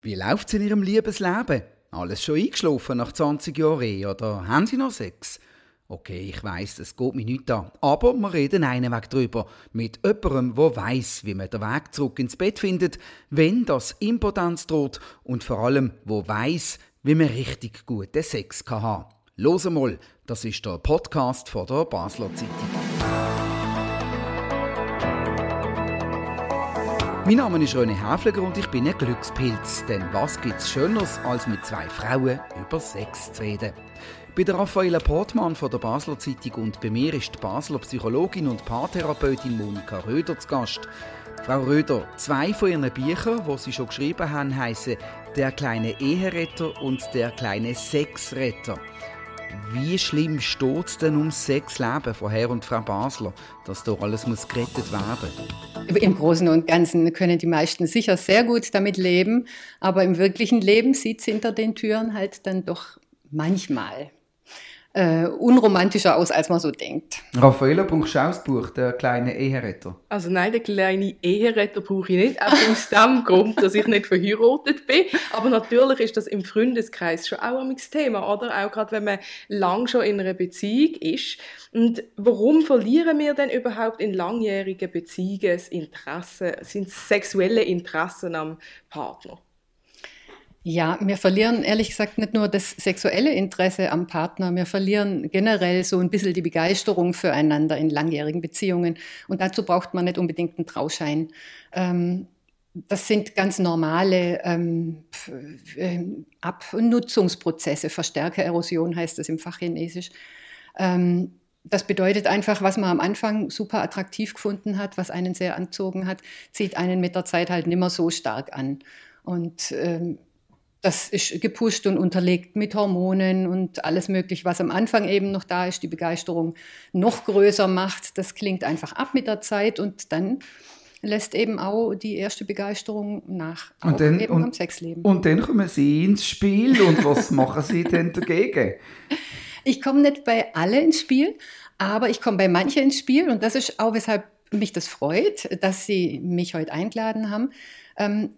Wie läuft's in Ihrem Liebesleben? Alles schon eingeschlafen nach 20 Jahren Ehe oder haben Sie noch Sex? Okay, ich weiß, es geht mir nicht an. Aber wir reden einen Weg drüber. Mit jemandem, der weiß, wie man den Weg zurück ins Bett findet, wenn das Impotenz droht und vor allem, wo weiß, wie man richtig guten Sex kann haben. Los mal, das ist der Podcast von der Basler Zeitung. Mein Name ist René Häfliger und ich bin ein Glückspilz. Denn was gibt's Schöneres, als mit zwei Frauen über Sex zu reden? Bei der Raffaella Portmann von der Basler Zeitung und bei mir ist die Basler Psychologin und Paartherapeutin Monika Röder zu Gast. Frau Röder, zwei von Ihren Büchern, die Sie schon geschrieben haben, heißen Der kleine Eheretter und Der kleine Sexretter. Wie schlimm steht es denn ums Sexleben von Herr und Frau Basler, dass doch alles muss gerettet werden? Im Großen und Ganzen können die meisten sicher sehr gut damit leben, aber im wirklichen Leben sieht es hinter den Türen halt dann doch manchmal äh, unromantischer aus, als man so denkt. Raffaella, brauchst du auch das Buch, der kleine Eheretter? Also nein, den kleinen Eheretter brauche ich nicht, auch aus dem Grund, dass ich nicht verheiratet bin. Aber natürlich ist das im Freundeskreis schon auch ein Thema, oder? Auch gerade, wenn man lang schon in einer Beziehung ist. Und warum verlieren wir denn überhaupt in langjährigen Beziehungen das Interesse, sind sexuelle Interessen am Partner? Ja, wir verlieren ehrlich gesagt nicht nur das sexuelle Interesse am Partner, wir verlieren generell so ein bisschen die Begeisterung füreinander in langjährigen Beziehungen. Und dazu braucht man nicht unbedingt einen Trauschein. Ähm, das sind ganz normale ähm, ähm Abnutzungsprozesse, Verstärkererosion heißt das im Fachchinesisch. Ähm, das bedeutet einfach, was man am Anfang super attraktiv gefunden hat, was einen sehr anzogen hat, zieht einen mit der Zeit halt nimmer so stark an. Und ähm, das ist gepusht und unterlegt mit Hormonen und alles Mögliche, was am Anfang eben noch da ist, die Begeisterung noch größer macht. Das klingt einfach ab mit der Zeit und dann lässt eben auch die erste Begeisterung nach, auch und dann, eben und, am Sexleben. Und dann kommen Sie ins Spiel und was machen Sie denn dagegen? Ich komme nicht bei alle ins Spiel, aber ich komme bei manchen ins Spiel und das ist auch, weshalb mich das freut, dass Sie mich heute eingeladen haben. Ähm,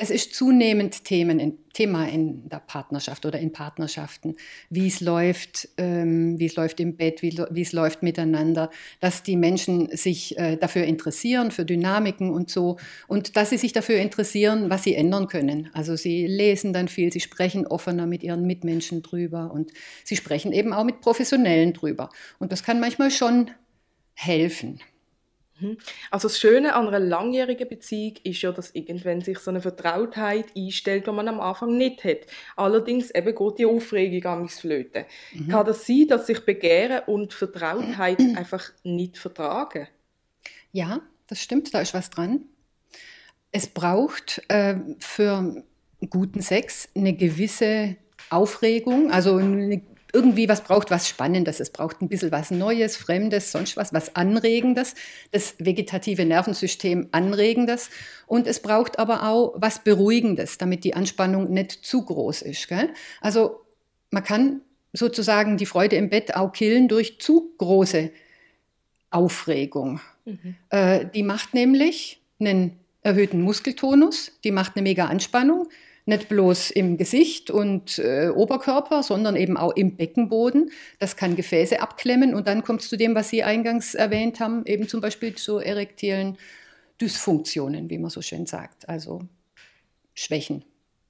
es ist zunehmend in, Thema in der Partnerschaft oder in Partnerschaften, wie es läuft, ähm, wie es läuft im Bett, wie, wie, es läuft miteinander, dass die Menschen sich äh, dafür interessieren, für Dynamiken und so, und dass sie sich dafür interessieren, was sie ändern können. Also sie lesen dann viel, sie sprechen offener mit ihren Mitmenschen drüber und sie sprechen eben auch mit Professionellen drüber. Und das kann manchmal schon helfen. Mhm. Also das Schöne an einer langjährigen Beziehung ist ja, dass irgendwann sich so eine Vertrautheit einstellt, die man am Anfang nicht hat. Allerdings eben geht die Aufregung an flöten. Mhm. Kann das sein, dass sich Begehren und Vertrautheit einfach nicht vertragen? Ja, das stimmt, da ist was dran. Es braucht äh, für guten Sex eine gewisse Aufregung, also eine irgendwie was braucht, was Spannendes. Es braucht ein bisschen was Neues, Fremdes, sonst was, was Anregendes, das vegetative Nervensystem Anregendes. Und es braucht aber auch was Beruhigendes, damit die Anspannung nicht zu groß ist. Gell? Also man kann sozusagen die Freude im Bett auch killen durch zu große Aufregung. Mhm. Äh, die macht nämlich einen erhöhten Muskeltonus, die macht eine mega Anspannung, nicht bloß im Gesicht und äh, Oberkörper, sondern eben auch im Beckenboden. Das kann Gefäße abklemmen und dann kommt es zu dem, was Sie eingangs erwähnt haben, eben zum Beispiel zu erektilen Dysfunktionen, wie man so schön sagt, also Schwächen,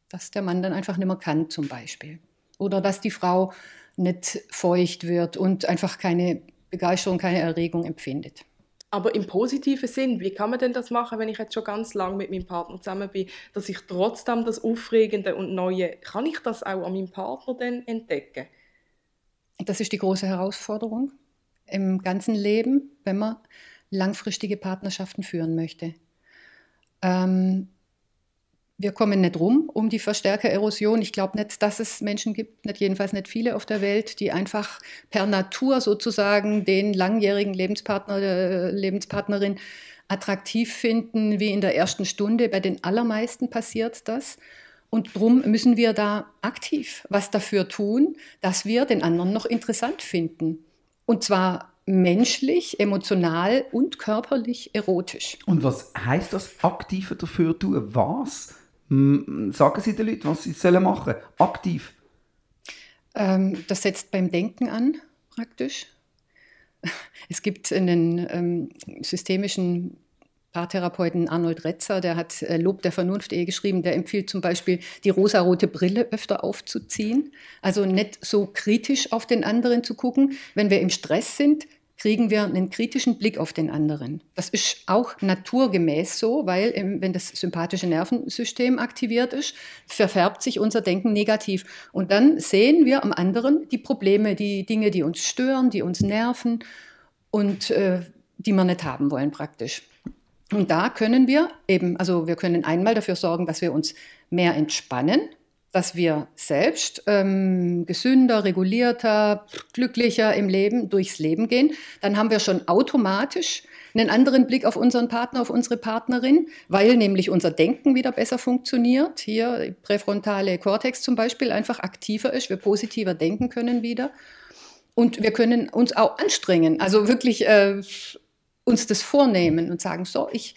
dass der Mann dann einfach nicht mehr kann zum Beispiel. Oder dass die Frau nicht feucht wird und einfach keine Begeisterung, keine Erregung empfindet. Aber im positiven Sinn, wie kann man denn das machen, wenn ich jetzt schon ganz lange mit meinem Partner zusammen bin, dass ich trotzdem das Aufregende und Neue, kann ich das auch an meinem Partner denn entdecken? Das ist die große Herausforderung im ganzen Leben, wenn man langfristige Partnerschaften führen möchte. Ähm, wir kommen nicht rum um die Verstärkererosion. Ich glaube nicht, dass es Menschen gibt, nicht jedenfalls nicht viele auf der Welt, die einfach per Natur sozusagen den langjährigen Lebenspartner, äh, Lebenspartnerin attraktiv finden, wie in der ersten Stunde. Bei den allermeisten passiert das. Und darum müssen wir da aktiv was dafür tun, dass wir den anderen noch interessant finden. Und zwar menschlich, emotional und körperlich erotisch. Und was heißt das aktiver dafür tun? Was Sagen Sie den Leuten, was sie sollen machen Aktiv? Ähm, das setzt beim Denken an, praktisch. Es gibt einen ähm, systemischen Paartherapeuten Arnold Retzer, der hat äh, Lob der Vernunft Ehe geschrieben, der empfiehlt zum Beispiel, die rosarote Brille öfter aufzuziehen. Also nicht so kritisch auf den anderen zu gucken. Wenn wir im Stress sind, kriegen wir einen kritischen Blick auf den anderen. Das ist auch naturgemäß so, weil wenn das sympathische Nervensystem aktiviert ist, verfärbt sich unser Denken negativ. Und dann sehen wir am anderen die Probleme, die Dinge, die uns stören, die uns nerven und äh, die wir nicht haben wollen praktisch. Und da können wir eben, also wir können einmal dafür sorgen, dass wir uns mehr entspannen, dass wir selbst ähm, gesünder, regulierter, glücklicher im Leben durchs Leben gehen, dann haben wir schon automatisch einen anderen Blick auf unseren Partner, auf unsere Partnerin, weil nämlich unser Denken wieder besser funktioniert. Hier präfrontale Kortex zum Beispiel einfach aktiver ist, wir positiver denken können wieder. Und wir können uns auch anstrengen, also wirklich äh, uns das vornehmen und sagen, so, ich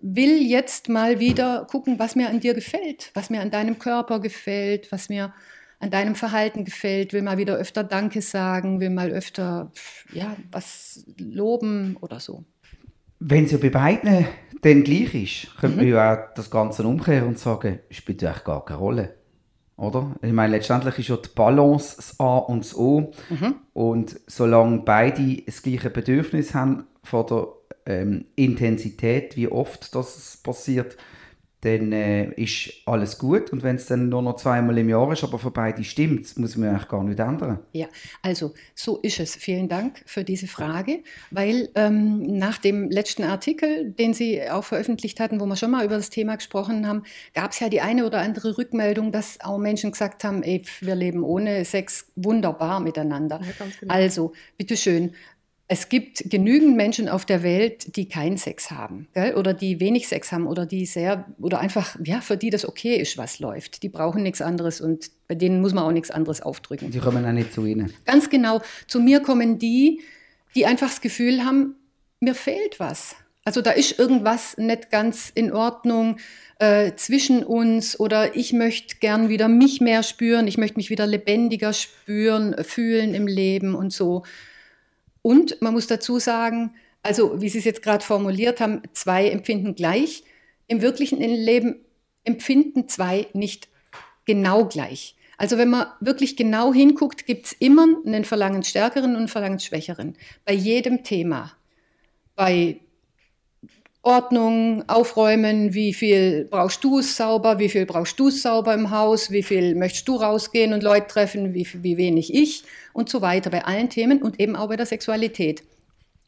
will jetzt mal wieder gucken, was mir an dir gefällt, was mir an deinem Körper gefällt, was mir an deinem Verhalten gefällt, will mal wieder öfter Danke sagen, will mal öfter ja, was loben oder so. Wenn es ja bei beiden dann gleich ist, könnte mhm. man ja auch das Ganze umkehren und sagen, spielt eigentlich gar keine Rolle. Oder? Ich meine, letztendlich ist ja die Balance das A und das O. Mhm. Und solange beide das gleiche Bedürfnis haben von der ähm, Intensität, wie oft das passiert, dann äh, ist alles gut. Und wenn es dann nur noch zweimal im Jahr ist, aber für beide stimmt, muss man eigentlich gar nicht ändern. Ja, also so ist es. Vielen Dank für diese Frage, weil ähm, nach dem letzten Artikel, den Sie auch veröffentlicht hatten, wo wir schon mal über das Thema gesprochen haben, gab es ja die eine oder andere Rückmeldung, dass auch Menschen gesagt haben, ey, wir leben ohne Sex wunderbar miteinander. Ja, genau. Also, bitteschön, es gibt genügend Menschen auf der Welt, die keinen Sex haben, gell? oder die wenig Sex haben oder die sehr oder einfach ja für die das okay ist, was läuft. Die brauchen nichts anderes und bei denen muss man auch nichts anderes aufdrücken. Die kommen auch nicht zu Ihnen. Ganz genau. Zu mir kommen die, die einfach das Gefühl haben, mir fehlt was. Also da ist irgendwas nicht ganz in Ordnung äh, zwischen uns oder ich möchte gern wieder mich mehr spüren, ich möchte mich wieder lebendiger spüren, fühlen im Leben und so. Und man muss dazu sagen, also wie Sie es jetzt gerade formuliert haben, zwei empfinden gleich. Im wirklichen Leben empfinden zwei nicht genau gleich. Also wenn man wirklich genau hinguckt, gibt es immer einen Verlangensstärkeren und einen Verlangensschwächeren. Bei jedem Thema. Bei Ordnung, Aufräumen, wie viel brauchst du es sauber, wie viel brauchst du es sauber im Haus, wie viel möchtest du rausgehen und Leute treffen, wie, wie wenig ich und so weiter bei allen Themen und eben auch bei der Sexualität.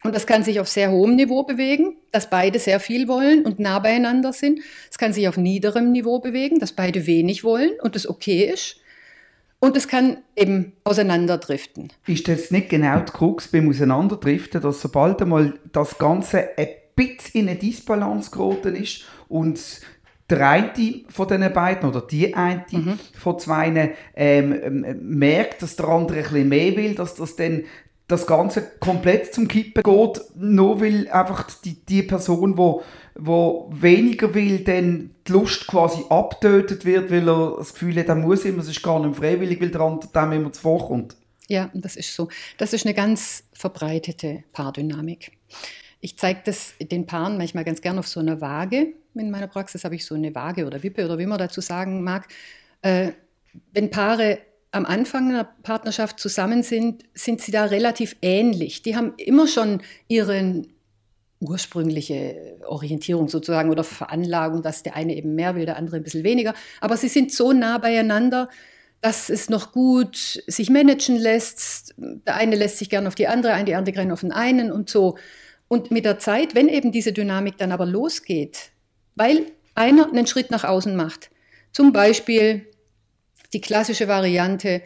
Und das kann sich auf sehr hohem Niveau bewegen, dass beide sehr viel wollen und nah beieinander sind. Es kann sich auf niederem Niveau bewegen, dass beide wenig wollen und das okay ist. Und es kann eben auseinanderdriften. Ist das nicht genau die Krux beim Auseinanderdriften, dass sobald einmal das Ganze ein bisschen in eine Disbalance geraten ist und der eine von diesen beiden oder die eine mhm. von zwei ähm, merkt, dass der andere ein bisschen mehr will, dass das dann das Ganze komplett zum Kippen geht, nur weil einfach die, die Person, wo, wo weniger will, dann die Lust quasi abtötet wird, weil er das Gefühl hat, er muss immer, es ist gar nicht freiwillig, weil der andere dem immer zuvorkommt. Ja, das ist so. Das ist eine ganz verbreitete Paardynamik. Ich zeige das den Paaren manchmal ganz gern auf so einer Waage. In meiner Praxis habe ich so eine Waage oder Wippe oder wie man dazu sagen mag. Äh, wenn Paare am Anfang einer Partnerschaft zusammen sind, sind sie da relativ ähnlich. Die haben immer schon ihre ursprüngliche Orientierung sozusagen oder Veranlagung, dass der eine eben mehr will, der andere ein bisschen weniger. Aber sie sind so nah beieinander, dass es noch gut sich managen lässt. Der eine lässt sich gern auf die andere die andere gerne auf den einen und so. Und mit der Zeit, wenn eben diese Dynamik dann aber losgeht, weil einer einen Schritt nach außen macht, zum Beispiel die klassische Variante,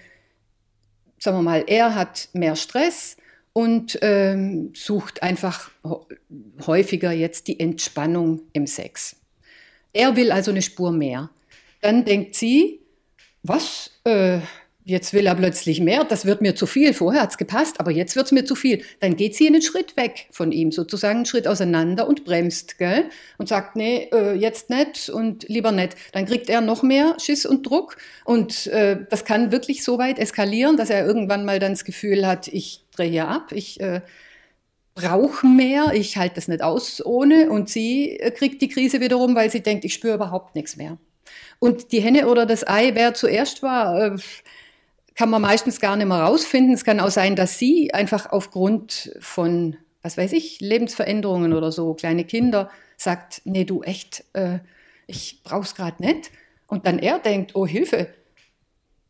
sagen wir mal, er hat mehr Stress und ähm, sucht einfach häufiger jetzt die Entspannung im Sex. Er will also eine Spur mehr. Dann denkt sie, was? Äh, jetzt will er plötzlich mehr, das wird mir zu viel, vorher hat es gepasst, aber jetzt wird es mir zu viel. Dann geht sie einen Schritt weg von ihm, sozusagen einen Schritt auseinander und bremst, gell? Und sagt, nee, äh, jetzt nicht und lieber nicht. Dann kriegt er noch mehr Schiss und Druck und äh, das kann wirklich so weit eskalieren, dass er irgendwann mal dann das Gefühl hat, ich drehe hier ab, ich äh, brauche mehr, ich halte das nicht aus ohne und sie äh, kriegt die Krise wiederum, weil sie denkt, ich spüre überhaupt nichts mehr. Und die Henne oder das Ei, wer zuerst war, äh, kann man meistens gar nicht mehr rausfinden. Es kann auch sein, dass sie einfach aufgrund von, was weiß ich, Lebensveränderungen oder so, kleine Kinder, sagt, nee, du echt, äh, ich brauch's gerade nicht. Und dann er denkt, oh Hilfe,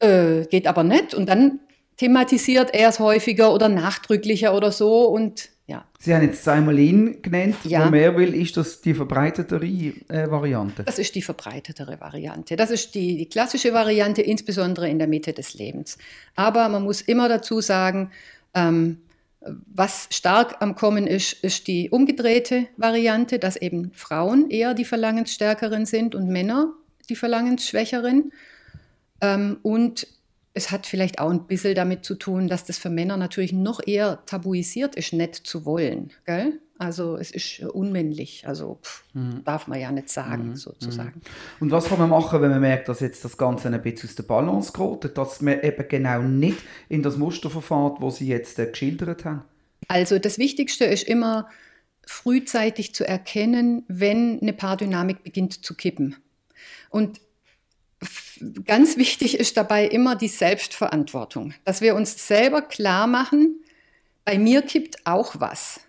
äh, geht aber nicht. Und dann thematisiert er es häufiger oder nachdrücklicher oder so und ja. Sie haben jetzt zweimal ihn genannt. Ja. Wo mehr will, ist das die verbreitetere äh, Variante? Das ist die verbreitetere Variante. Das ist die, die klassische Variante, insbesondere in der Mitte des Lebens. Aber man muss immer dazu sagen, ähm, was stark am Kommen ist, ist die umgedrehte Variante, dass eben Frauen eher die Verlangensstärkeren sind und Männer die Verlangensschwächeren. Ähm, und es hat vielleicht auch ein bisschen damit zu tun, dass das für Männer natürlich noch eher tabuisiert ist, nett zu wollen. Gell? Also es ist unmännlich, also pff, mhm. darf man ja nicht sagen, mhm. sozusagen. Mhm. Und was kann man machen, wenn man merkt, dass jetzt das Ganze ein bisschen aus der Balance gerät, dass man eben genau nicht in das Muster verfahrt, wo Sie jetzt äh, geschildert haben? Also das Wichtigste ist immer frühzeitig zu erkennen, wenn eine Paardynamik beginnt zu kippen. Und ganz wichtig ist dabei immer die Selbstverantwortung, dass wir uns selber klar machen, bei mir kippt auch was.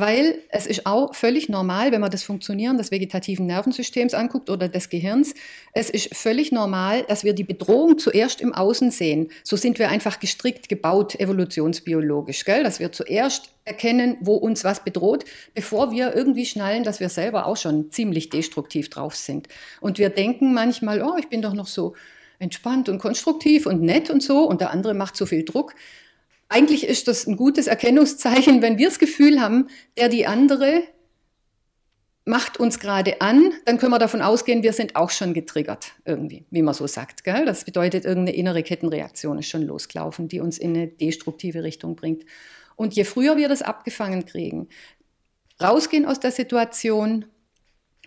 Weil es ist auch völlig normal, wenn man das Funktionieren des vegetativen Nervensystems anguckt oder des Gehirns, es ist völlig normal, dass wir die Bedrohung zuerst im Außen sehen. So sind wir einfach gestrickt gebaut, evolutionsbiologisch, gell? dass wir zuerst erkennen, wo uns was bedroht, bevor wir irgendwie schnallen, dass wir selber auch schon ziemlich destruktiv drauf sind. Und wir denken manchmal, oh, ich bin doch noch so entspannt und konstruktiv und nett und so, und der andere macht so viel Druck. Eigentlich ist das ein gutes Erkennungszeichen, wenn wir das Gefühl haben, der die andere macht uns gerade an, dann können wir davon ausgehen, wir sind auch schon getriggert, irgendwie, wie man so sagt. Gell? Das bedeutet, irgendeine innere Kettenreaktion ist schon losgelaufen, die uns in eine destruktive Richtung bringt. Und je früher wir das abgefangen kriegen, rausgehen aus der Situation,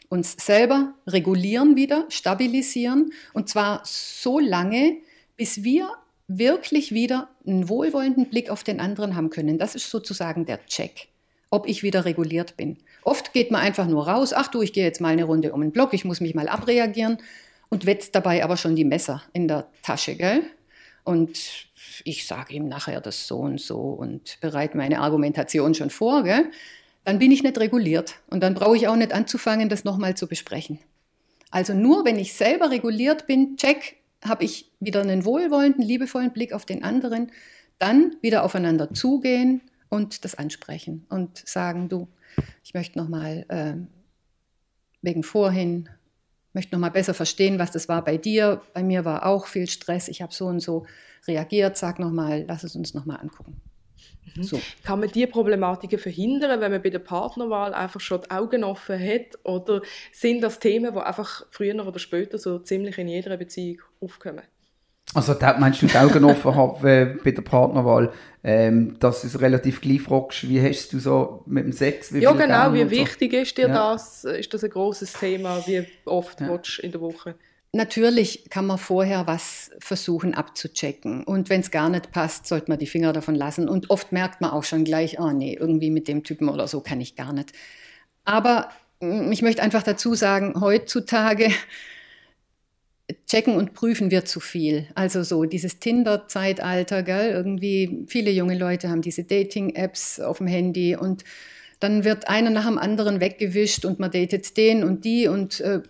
uns selber regulieren wieder, stabilisieren, und zwar so lange, bis wir wirklich wieder einen wohlwollenden Blick auf den anderen haben können. Das ist sozusagen der Check, ob ich wieder reguliert bin. Oft geht man einfach nur raus, ach du, ich gehe jetzt mal eine Runde um den Block, ich muss mich mal abreagieren und wetzt dabei aber schon die Messer in der Tasche, gell? Und ich sage ihm nachher das so und so und bereite meine Argumentation schon vor, gell? Dann bin ich nicht reguliert und dann brauche ich auch nicht anzufangen, das nochmal zu besprechen. Also nur wenn ich selber reguliert bin, check, habe ich wieder einen wohlwollenden, liebevollen Blick auf den anderen, dann wieder aufeinander zugehen und das ansprechen und sagen, du, ich möchte nochmal äh, wegen vorhin, möchte nochmal besser verstehen, was das war bei dir. Bei mir war auch viel Stress, ich habe so und so reagiert, sag nochmal, lass es uns nochmal angucken. Mhm. So. Kann man diese Problematiken verhindern, wenn man bei der Partnerwahl einfach schon die Augen offen hat? Oder sind das Themen, die einfach früher oder später so ziemlich in jeder Beziehung aufkommen? Also da meinst du die Augen offen haben äh, bei der Partnerwahl, ähm, dass du es relativ gleich fragst, wie hast du so mit dem Sex? Ja genau, wie wichtig so? ist dir ja. das? Ist das ein großes Thema? Wie oft ja. du in der Woche? Natürlich kann man vorher was versuchen abzuchecken. Und wenn es gar nicht passt, sollte man die Finger davon lassen. Und oft merkt man auch schon gleich, oh nee, irgendwie mit dem Typen oder so kann ich gar nicht. Aber mm, ich möchte einfach dazu sagen, heutzutage checken und prüfen wir zu viel. Also so dieses Tinder-Zeitalter, gell? Irgendwie viele junge Leute haben diese Dating-Apps auf dem Handy und dann wird einer nach dem anderen weggewischt und man datet den und die und äh,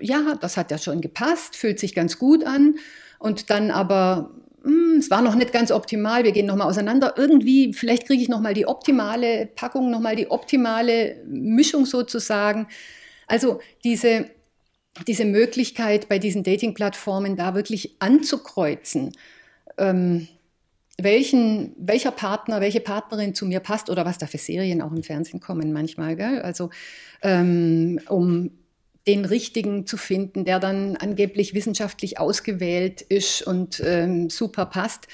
ja, das hat ja schon gepasst, fühlt sich ganz gut an und dann aber mh, hm, es war noch nicht ganz optimal, wir gehen nochmal auseinander. Irgendwie, vielleicht kriege ich nochmal die optimale Packung, nochmal die optimale Mischung sozusagen. Also diese, diese Möglichkeit bei diesen Dating-Plattformen da wirklich anzukreuzen, ähm, welchen, welcher Partner, welche Partnerin zu mir passt oder was da für Serien auch im Fernsehen kommen manchmal, gell? Also ähm, um den richtigen zu finden, der dann angeblich wissenschaftlich ausgewählt ist und ähm, super passt.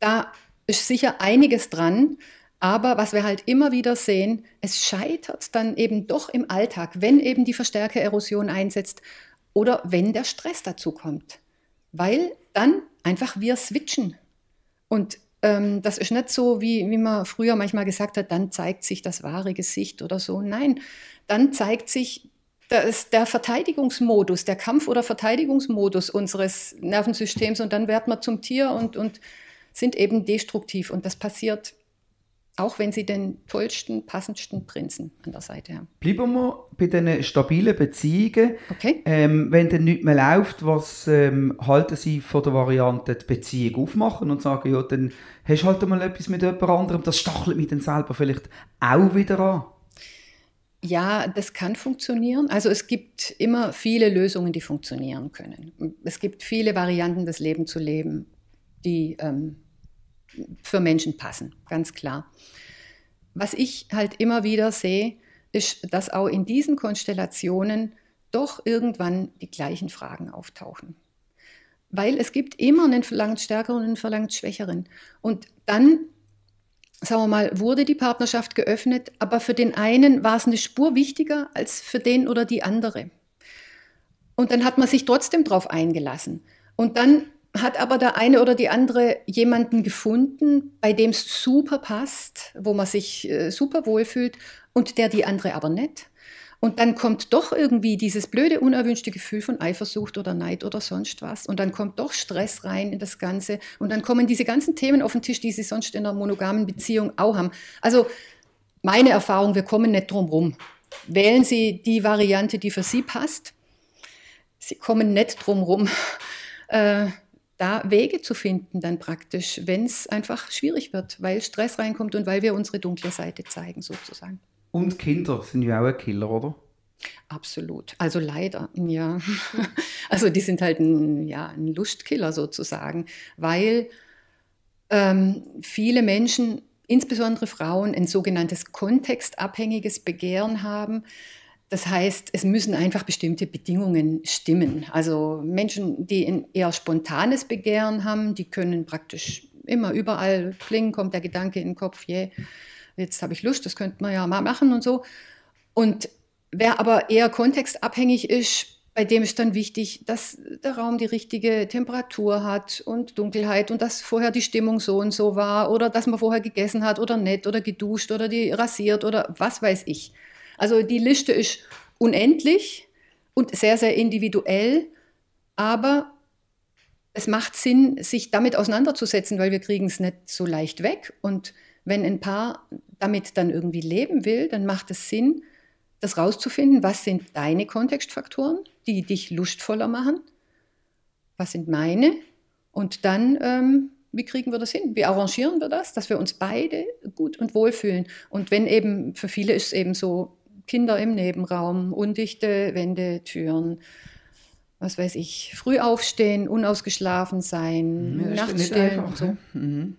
Da ist sicher einiges dran. Aber was wir halt immer wieder sehen, es scheitert dann eben doch im Alltag, wenn eben die Verstärkererosion einsetzt oder wenn der Stress dazu kommt. Weil dann einfach wir switchen. Und ähm, das ist nicht so, wie, wie man früher manchmal gesagt hat, dann zeigt sich das wahre Gesicht oder so. Nein, dann zeigt sich das der Verteidigungsmodus, der Kampf- oder Verteidigungsmodus unseres Nervensystems und dann werden wir zum Tier und, und sind eben destruktiv. Und das passiert auch wenn sie den tollsten, passendsten Prinzen an der Seite haben. Bleiben wir bei diesen stabilen Beziehungen. Okay. Ähm, wenn dann nichts mehr läuft, was ähm, halten Sie von der Variante, die Beziehung aufmachen und sagen, ja, dann hast du halt mal etwas mit jemand anderem, das stachelt mich dann selber vielleicht auch wieder an? Ja, das kann funktionieren. Also es gibt immer viele Lösungen, die funktionieren können. Es gibt viele Varianten, das Leben zu leben, die ähm, für Menschen passen, ganz klar. Was ich halt immer wieder sehe, ist, dass auch in diesen Konstellationen doch irgendwann die gleichen Fragen auftauchen. Weil es gibt immer einen verlangt stärkeren und einen verlangt schwächeren. Und dann, sagen wir mal, wurde die Partnerschaft geöffnet, aber für den einen war es eine Spur wichtiger als für den oder die andere. Und dann hat man sich trotzdem darauf eingelassen. Und dann hat aber der eine oder die andere jemanden gefunden, bei dem es super passt, wo man sich äh, super wohlfühlt und der die andere aber nicht. Und dann kommt doch irgendwie dieses blöde, unerwünschte Gefühl von Eifersucht oder Neid oder sonst was. Und dann kommt doch Stress rein in das Ganze. Und dann kommen diese ganzen Themen auf den Tisch, die Sie sonst in einer monogamen Beziehung auch haben. Also meine Erfahrung, wir kommen nicht drum rum. Wählen Sie die Variante, die für Sie passt. Sie kommen nicht drum rum. Äh, da Wege zu finden dann praktisch, wenn es einfach schwierig wird, weil Stress reinkommt und weil wir unsere dunkle Seite zeigen sozusagen. Und Kinder sind ja auch ein Killer, oder? Absolut. Also leider, ja. Also die sind halt ein, ja, ein Lustkiller sozusagen, weil ähm, viele Menschen, insbesondere Frauen, ein sogenanntes kontextabhängiges Begehren haben. Das heißt, es müssen einfach bestimmte Bedingungen stimmen. Also Menschen, die ein eher spontanes Begehren haben, die können praktisch immer überall klingen, kommt der Gedanke in den Kopf, yeah, jetzt habe ich Lust, das könnte man ja mal machen und so. Und wer aber eher kontextabhängig ist, bei dem ist dann wichtig, dass der Raum die richtige Temperatur hat und Dunkelheit und dass vorher die Stimmung so und so war oder dass man vorher gegessen hat oder nett oder geduscht oder die rasiert oder was weiß ich. Also die Liste ist unendlich und sehr, sehr individuell, aber es macht Sinn, sich damit auseinanderzusetzen, weil wir kriegen es nicht so leicht weg. Und wenn ein Paar damit dann irgendwie leben will, dann macht es Sinn, das rauszufinden, was sind deine Kontextfaktoren, die dich lustvoller machen, was sind meine und dann, ähm, wie kriegen wir das hin? Wie arrangieren wir das, dass wir uns beide gut und wohl fühlen? Und wenn eben, für viele ist es eben so, Kinder im Nebenraum, undichte Wände, Türen, was weiß ich, früh aufstehen, unausgeschlafen sein, mhm, nachts stillen und so. Mhm.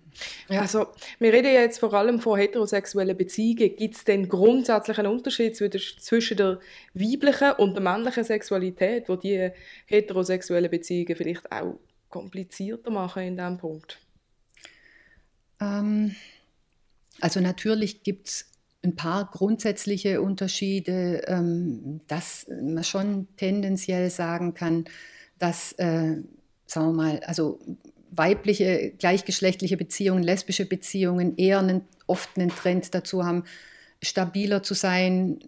Ja, also wir reden jetzt vor allem von heterosexuellen Beziehungen. Gibt es denn grundsätzlich einen Unterschied zwischen der weiblichen und der männlichen Sexualität, wo die heterosexuellen Beziehungen vielleicht auch komplizierter machen in diesem Punkt? Ähm, also natürlich gibt es ein paar grundsätzliche Unterschiede, ähm, dass man schon tendenziell sagen kann, dass, äh, sagen wir mal, also weibliche, gleichgeschlechtliche Beziehungen, lesbische Beziehungen eher einen, oft einen Trend dazu haben, stabiler zu sein,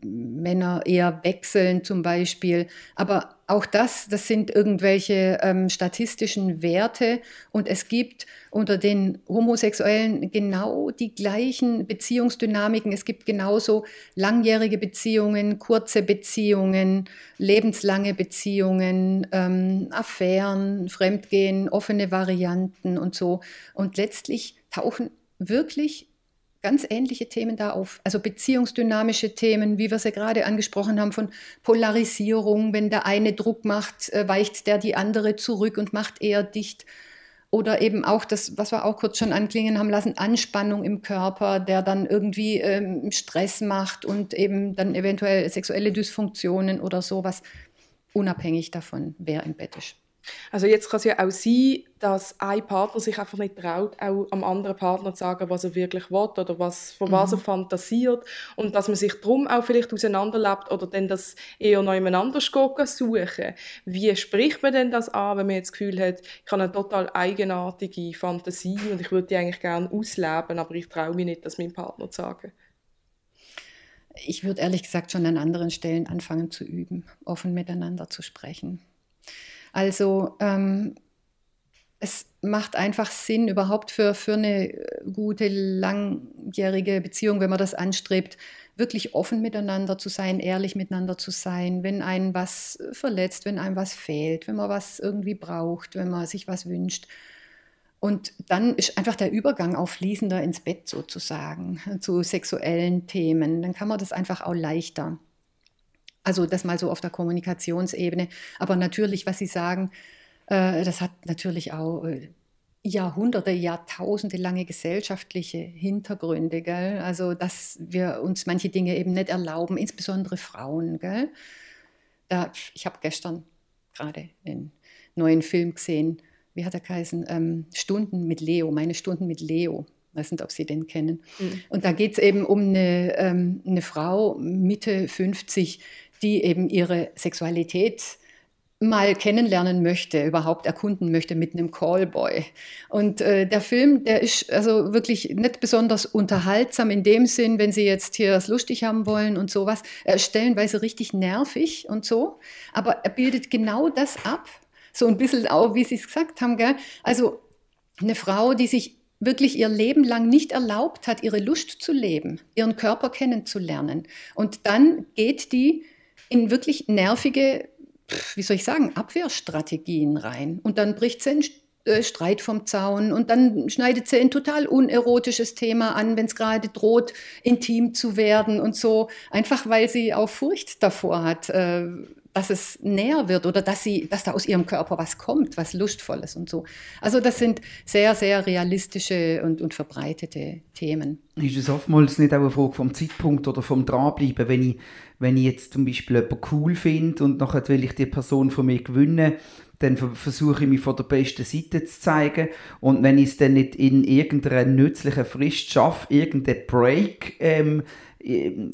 Männer eher wechseln zum Beispiel. Aber auch das, das sind irgendwelche ähm, statistischen Werte und es gibt unter den Homosexuellen genau die gleichen Beziehungsdynamiken. Es gibt genauso langjährige Beziehungen, kurze Beziehungen, lebenslange Beziehungen, ähm, Affären, Fremdgehen, offene Varianten und so. Und letztlich tauchen wirklich ganz ähnliche Themen da auf. Also beziehungsdynamische Themen, wie wir sie gerade angesprochen haben, von Polarisierung. Wenn der eine Druck macht, äh, weicht der die andere zurück und macht eher dicht. oder eben auch das, was wir auch kurz schon anklingen haben lassen, Anspannung im Körper, der dann irgendwie ähm, Stress macht und eben dann eventuell sexuelle Dysfunktionen oder sowas, unabhängig davon, wer im Bett ist. Also jetzt kann es ja auch sein, dass ein Partner sich einfach nicht traut, auch am anderen Partner zu sagen, was er wirklich will oder was, von was er mhm. fantasiert und dass man sich darum auch vielleicht auseinanderlebt oder dann das eher noch jemand suchen. Wie spricht man denn das an, wenn man jetzt das Gefühl hat, ich habe eine total eigenartige Fantasie und ich würde die eigentlich gerne ausleben, aber ich traue mich nicht, das meinem Partner zu sagen? Ich würde ehrlich gesagt schon an anderen Stellen anfangen zu üben, offen miteinander zu sprechen. Also ähm, es macht einfach Sinn überhaupt für, für eine gute, langjährige Beziehung, wenn man das anstrebt, wirklich offen miteinander zu sein, ehrlich miteinander zu sein, wenn einem was verletzt, wenn einem was fehlt, wenn man was irgendwie braucht, wenn man sich was wünscht. Und dann ist einfach der Übergang auch fließender ins Bett sozusagen zu sexuellen Themen. Dann kann man das einfach auch leichter. Also das mal so auf der Kommunikationsebene. Aber natürlich, was Sie sagen, äh, das hat natürlich auch äh, Jahrhunderte, Jahrtausende lange gesellschaftliche Hintergründe. Gell? Also dass wir uns manche Dinge eben nicht erlauben, insbesondere Frauen. Gell? Da, ich habe gestern gerade einen neuen Film gesehen, wie hat er geheißen? Ähm, Stunden mit Leo, meine Stunden mit Leo. Ich weiß nicht, ob Sie den kennen. Mhm. Und da geht es eben um eine, ähm, eine Frau, Mitte 50, die eben ihre Sexualität mal kennenlernen möchte, überhaupt erkunden möchte mit einem Callboy. Und äh, der Film, der ist also wirklich nicht besonders unterhaltsam in dem Sinn, wenn Sie jetzt hier das lustig haben wollen und sowas. Er ist stellenweise richtig nervig und so, aber er bildet genau das ab. So ein bisschen auch, wie Sie es gesagt haben, gell? Also eine Frau, die sich wirklich ihr Leben lang nicht erlaubt hat, ihre Lust zu leben, ihren Körper kennenzulernen. Und dann geht die in wirklich nervige, wie soll ich sagen, Abwehrstrategien rein. Und dann bricht sie in äh, Streit vom Zaun und dann schneidet sie ein total unerotisches Thema an, wenn es gerade droht, intim zu werden und so, einfach weil sie auch Furcht davor hat, äh, dass es näher wird oder dass sie, dass da aus ihrem Körper was kommt, was lustvolles und so. Also das sind sehr, sehr realistische und, und verbreitete Themen. Ist es oftmals nicht auch eine Frage vom Zeitpunkt oder vom Dranbleiben, wenn ich, wenn ich jetzt zum Beispiel jemanden cool finde und nachher will ich die Person von mir gewinnen, dann versuche ich mich von der besten Seite zu zeigen. Und wenn ich es dann nicht in irgendeiner nützlichen Frist schaffe, irgendeinen Break ähm, ähm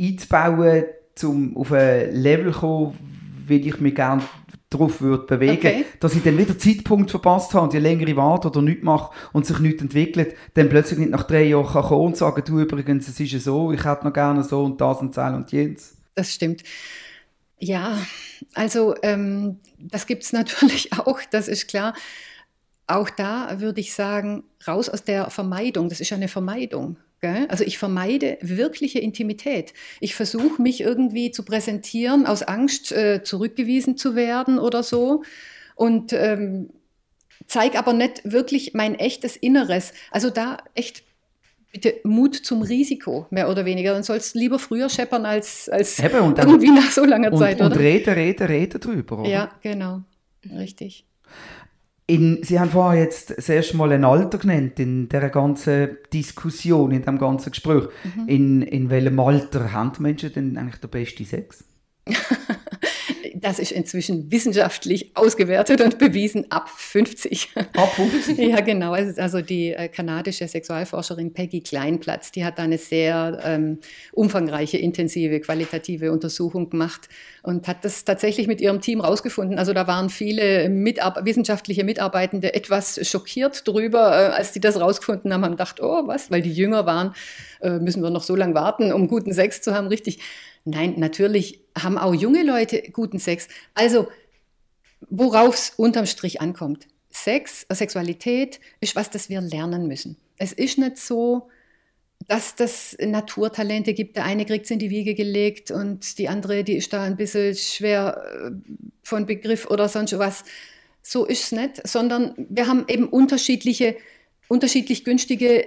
einzubauen, um auf ein Level zu kommen, will ich mich gerne darauf würde bewegen, okay. dass ich dann wieder Zeitpunkt verpasst habe und je länger ich warte oder nichts mache und sich nichts entwickelt, dann plötzlich nicht nach drei Jahren kann kommen und sagen, du übrigens, es ist ja so, ich hätte noch gerne so und das und das und jenes. Das stimmt. Ja, also ähm, das gibt es natürlich auch, das ist klar. Auch da würde ich sagen, raus aus der Vermeidung, das ist eine Vermeidung. Also ich vermeide wirkliche Intimität. Ich versuche mich irgendwie zu präsentieren aus Angst, äh, zurückgewiesen zu werden oder so. Und ähm, zeige aber nicht wirklich mein echtes Inneres. Also da echt bitte Mut zum Risiko, mehr oder weniger. Dann sollst du lieber früher scheppern als, als Eben, dann, irgendwie nach so langer Zeit, und, oder? Und rede, rede, rede drüber, oder? Ja, genau. Richtig. In, Sie haben vorher jetzt das erste Mal ein Alter genannt in der ganzen Diskussion, in dem ganzen Gespräch. Mhm. In, in welchem Alter haben Menschen denn eigentlich der beste Sex? das ist inzwischen wissenschaftlich ausgewertet und bewiesen ab 50. Ab 50? ja, genau. Also die äh, kanadische Sexualforscherin Peggy Kleinplatz, die hat eine sehr ähm, umfangreiche, intensive, qualitative Untersuchung gemacht und hat das tatsächlich mit ihrem Team rausgefunden. Also da waren viele Mitar wissenschaftliche Mitarbeitende etwas schockiert drüber, äh, als die das rausgefunden haben, haben gedacht, oh was, weil die jünger waren, äh, müssen wir noch so lange warten, um guten Sex zu haben, richtig. Nein, natürlich haben auch junge Leute guten Sex. Also, worauf es unterm Strich ankommt. Sex, Sexualität ist was, das wir lernen müssen. Es ist nicht so, dass das Naturtalente gibt. Der eine kriegt es in die Wiege gelegt und die andere, die ist da ein bisschen schwer äh, von Begriff oder sonst was. So ist es nicht, sondern wir haben eben unterschiedliche unterschiedlich günstige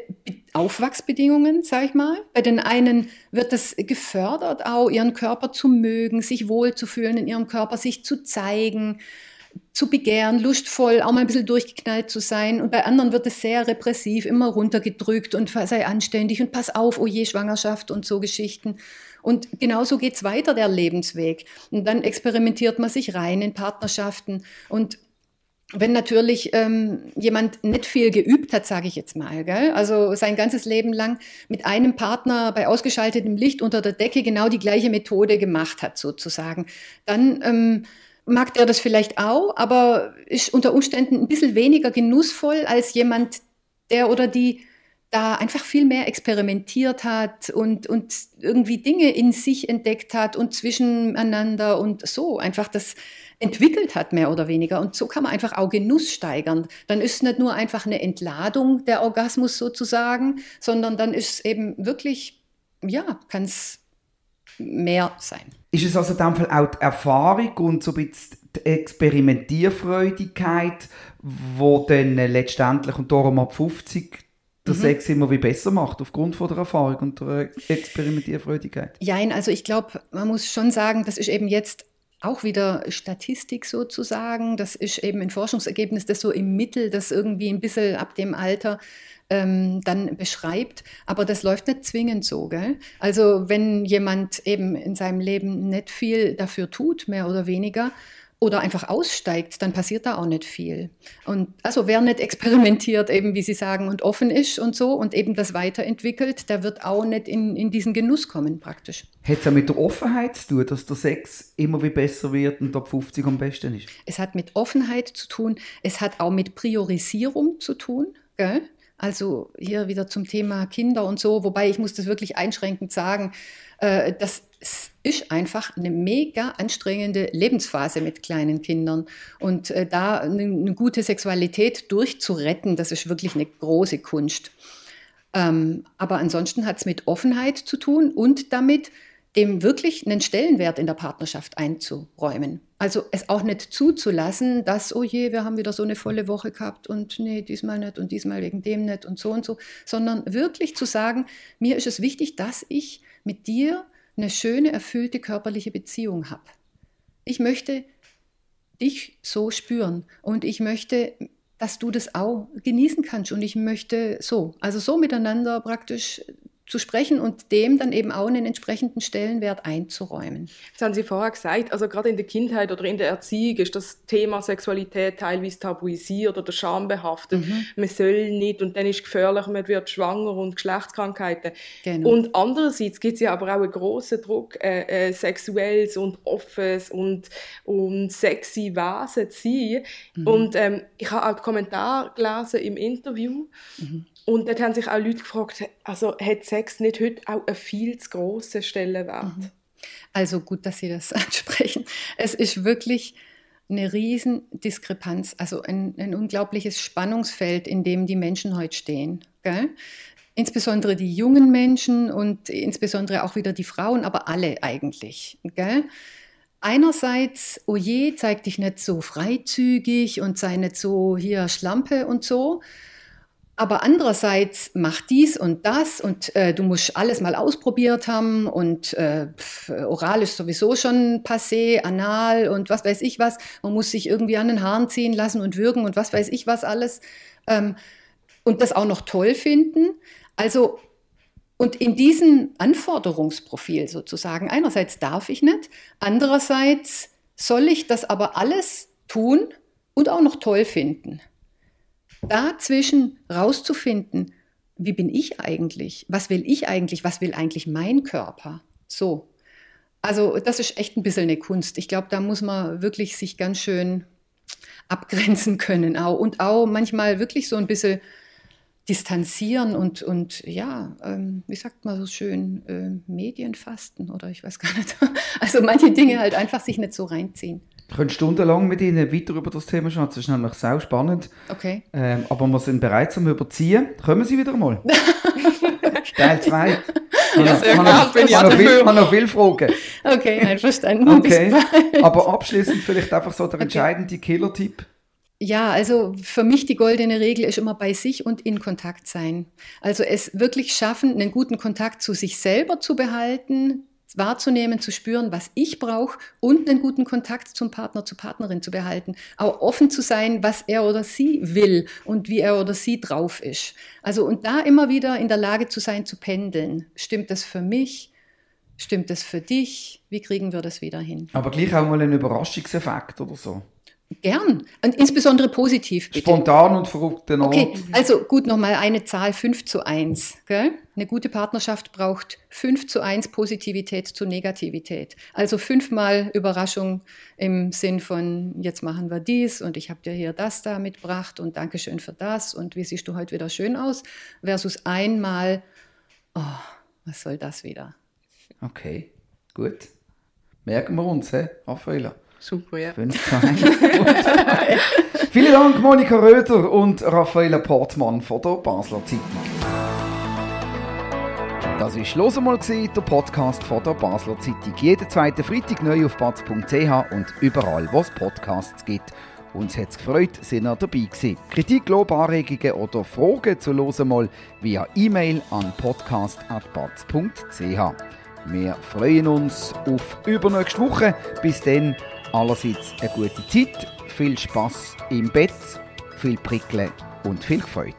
Aufwachsbedingungen, sage ich mal. Bei den einen wird es gefördert, auch ihren Körper zu mögen, sich wohlzufühlen in ihrem Körper, sich zu zeigen. zu begehren, lustvoll, auch mal ein bisschen durchgeknallt zu sein. Und bei anderen wird es sehr repressiv, immer runtergedrückt und sei anständig und pass auf, oh je, Schwangerschaft und so Geschichten. Und genauso geht's weiter, der Lebensweg. Und dann experimentiert man sich rein in Partnerschaften. Und wenn natürlich ähm, jemand nicht viel geübt hat, sage ich jetzt mal, gell? also sein ganzes Leben lang mit einem Partner bei ausgeschaltetem Licht unter der Decke genau die gleiche Methode gemacht hat, sozusagen, dann ähm, mag der das vielleicht auch, aber ist unter Umständen ein bisschen weniger genussvoll als jemand, der oder die da einfach viel mehr experimentiert hat und, und irgendwie Dinge in sich entdeckt hat und zwischeneinander und so einfach das entwickelt hat, mehr oder weniger. Und so kann man einfach auch Genuss steigern. Dann ist es nicht nur einfach eine Entladung der Orgasmus sozusagen, sondern dann ist es eben wirklich, ja, kann es mehr sein. Ist es also in dem Fall auch die Erfahrung und so ein bisschen die Experimentierfreudigkeit, die dann letztendlich und darum ab 50 der mhm. Sex immer wie besser macht, aufgrund von der Erfahrung und der Experimentierfreudigkeit? Ja, also ich glaube, man muss schon sagen, das ist eben jetzt auch wieder Statistik sozusagen. Das ist eben ein Forschungsergebnis, das so im Mittel, das irgendwie ein bisschen ab dem Alter ähm, dann beschreibt. Aber das läuft nicht zwingend so. Gell? Also wenn jemand eben in seinem Leben nicht viel dafür tut, mehr oder weniger, oder einfach aussteigt, dann passiert da auch nicht viel. Und also wer nicht experimentiert, eben wie Sie sagen, und offen ist und so und eben das weiterentwickelt, der wird auch nicht in, in diesen Genuss kommen praktisch. Hat es ja mit der Offenheit zu tun, dass der Sex immer wie besser wird und ab 50 am besten ist? Es hat mit Offenheit zu tun, es hat auch mit Priorisierung zu tun. Gell? Also hier wieder zum Thema Kinder und so, wobei ich muss das wirklich einschränkend sagen, äh, das ist einfach eine mega anstrengende Lebensphase mit kleinen Kindern. Und äh, da eine, eine, gute Sexualität durchzuretten, das ist wirklich eine große Kunst. Ähm, aber ansonsten hat es mit Offenheit zu tun und damit, dem wirklich einen Stellenwert in der Partnerschaft einzuräumen. Also es auch nicht zuzulassen, dass, oh je, wir haben wieder so eine volle Woche gehabt und nee, diesmal nicht und diesmal wegen dem nicht und so und so, sondern wirklich zu sagen, mir ist es wichtig, dass ich mit dir eine schöne, erfüllte körperliche Beziehung habe. Ich möchte dich so spüren und ich möchte, dass du das auch genießen kannst und ich möchte so, also so miteinander praktisch zu sprechen und dem dann eben auch einen entsprechenden Stellenwert einzuräumen. Das haben Sie vorher gesagt, also gerade in der Kindheit oder in der Erziehung ist das Thema Sexualität teilweise tabuisiert oder schambehaftet. Mhm. Man soll nicht und dann ist es gefährlich, man wird schwanger und Geschlechtskrankheiten. Genau. Und andererseits gibt es ja aber auch einen grossen Druck, äh, äh, sexuelles und offenes und, und sexy Wesen zu sein. Mhm. Und ähm, ich habe auch Kommentare gelesen im Interview, mhm und dort haben sich auch Leute gefragt, also hat Sex nicht heute auch einen viel zu grossen Stellenwert? Mhm. Also gut, dass Sie das ansprechen. Es ist wirklich eine riesen Diskrepanz, also ein, ein unglaubliches Spannungsfeld, in dem die Menschen heute stehen. Gell? Insbesondere die jungen Menschen und insbesondere auch wieder die Frauen, aber alle eigentlich. Gell? Einerseits, oh je, zeig dich nicht so freizügig und sei nicht so hier Schlampe und so. Aber andererseits mach dies und das und äh, du musst alles mal ausprobiert haben und äh, oral ist sowieso schon passé, anal und was weiß ich was. Man muss sich irgendwie an den Haaren ziehen lassen und würgen und was weiß ich was alles. Ähm, und das auch noch toll finden. Also, und in diesem Anforderungsprofil sozusagen, einerseits darf ich nicht, andererseits soll ich das aber alles tun und auch noch toll finden dazwischen rauszufinden, wie bin ich eigentlich? Was will ich eigentlich? Was will eigentlich mein Körper? So. Also, das ist echt ein bisschen eine Kunst. Ich glaube, da muss man wirklich sich ganz schön abgrenzen können auch. Und auch manchmal wirklich so ein bisschen distanzieren und, und ja, ähm, wie sagt man so schön, äh, Medienfasten oder ich weiß gar nicht. Also manche Dinge halt einfach sich nicht so reinziehen. Ich könnte stundenlang mit Ihnen weiter über das Thema schauen. Das ist nämlich sehr spannend. Okay. Ähm, aber wir sind bereit zum Überziehen. Kommen Sie wieder mal. Teil 2. Ja, ich noch viel, Ich habe noch viele Fragen. Okay, einverstanden. Okay. Aber abschließend vielleicht einfach so der entscheidende okay. Killer-Tipp. Ja, also für mich die goldene Regel ist immer bei sich und in Kontakt sein. Also es wirklich schaffen, einen guten Kontakt zu sich selber zu behalten, wahrzunehmen, zu spüren, was ich brauche und einen guten Kontakt zum Partner, zur Partnerin zu behalten. Auch offen zu sein, was er oder sie will und wie er oder sie drauf ist. Also und da immer wieder in der Lage zu sein, zu pendeln. Stimmt das für mich? Stimmt das für dich? Wie kriegen wir das wieder hin? Aber gleich auch mal ein Überraschungseffekt oder so. Gern. Und insbesondere positiv, bitte. Spontan und verrückt. Okay, also gut, nochmal eine Zahl 5 zu 1. Gell? Eine gute Partnerschaft braucht 5 zu 1 Positivität zu Negativität. Also fünfmal Überraschung im Sinn von, jetzt machen wir dies und ich habe dir hier das da mitgebracht und Dankeschön für das und wie siehst du heute wieder schön aus, versus einmal, oh, was soll das wieder? Okay, gut. Merken wir uns, hä, Raffaella? Super, ja. 15. Vielen Dank, Monika Röder und Raffaella Portmann von der Basler Zeitung. Das war «Los einmal», der Podcast von der Basler Zeitung. Jeden zweiten Freitag neu auf batz.ch und überall, wo es Podcasts gibt. Uns hat es gefreut, sind ihr dabei gewesen. Kritik, Lob, Anregungen oder Fragen zu «Los einmal» via E-Mail an podcast.batz.ch. Wir freuen uns auf übernächste Woche. Bis dann allerseits eine gute Zeit, viel Spaß im Bett, viel Prickeln und viel Freude.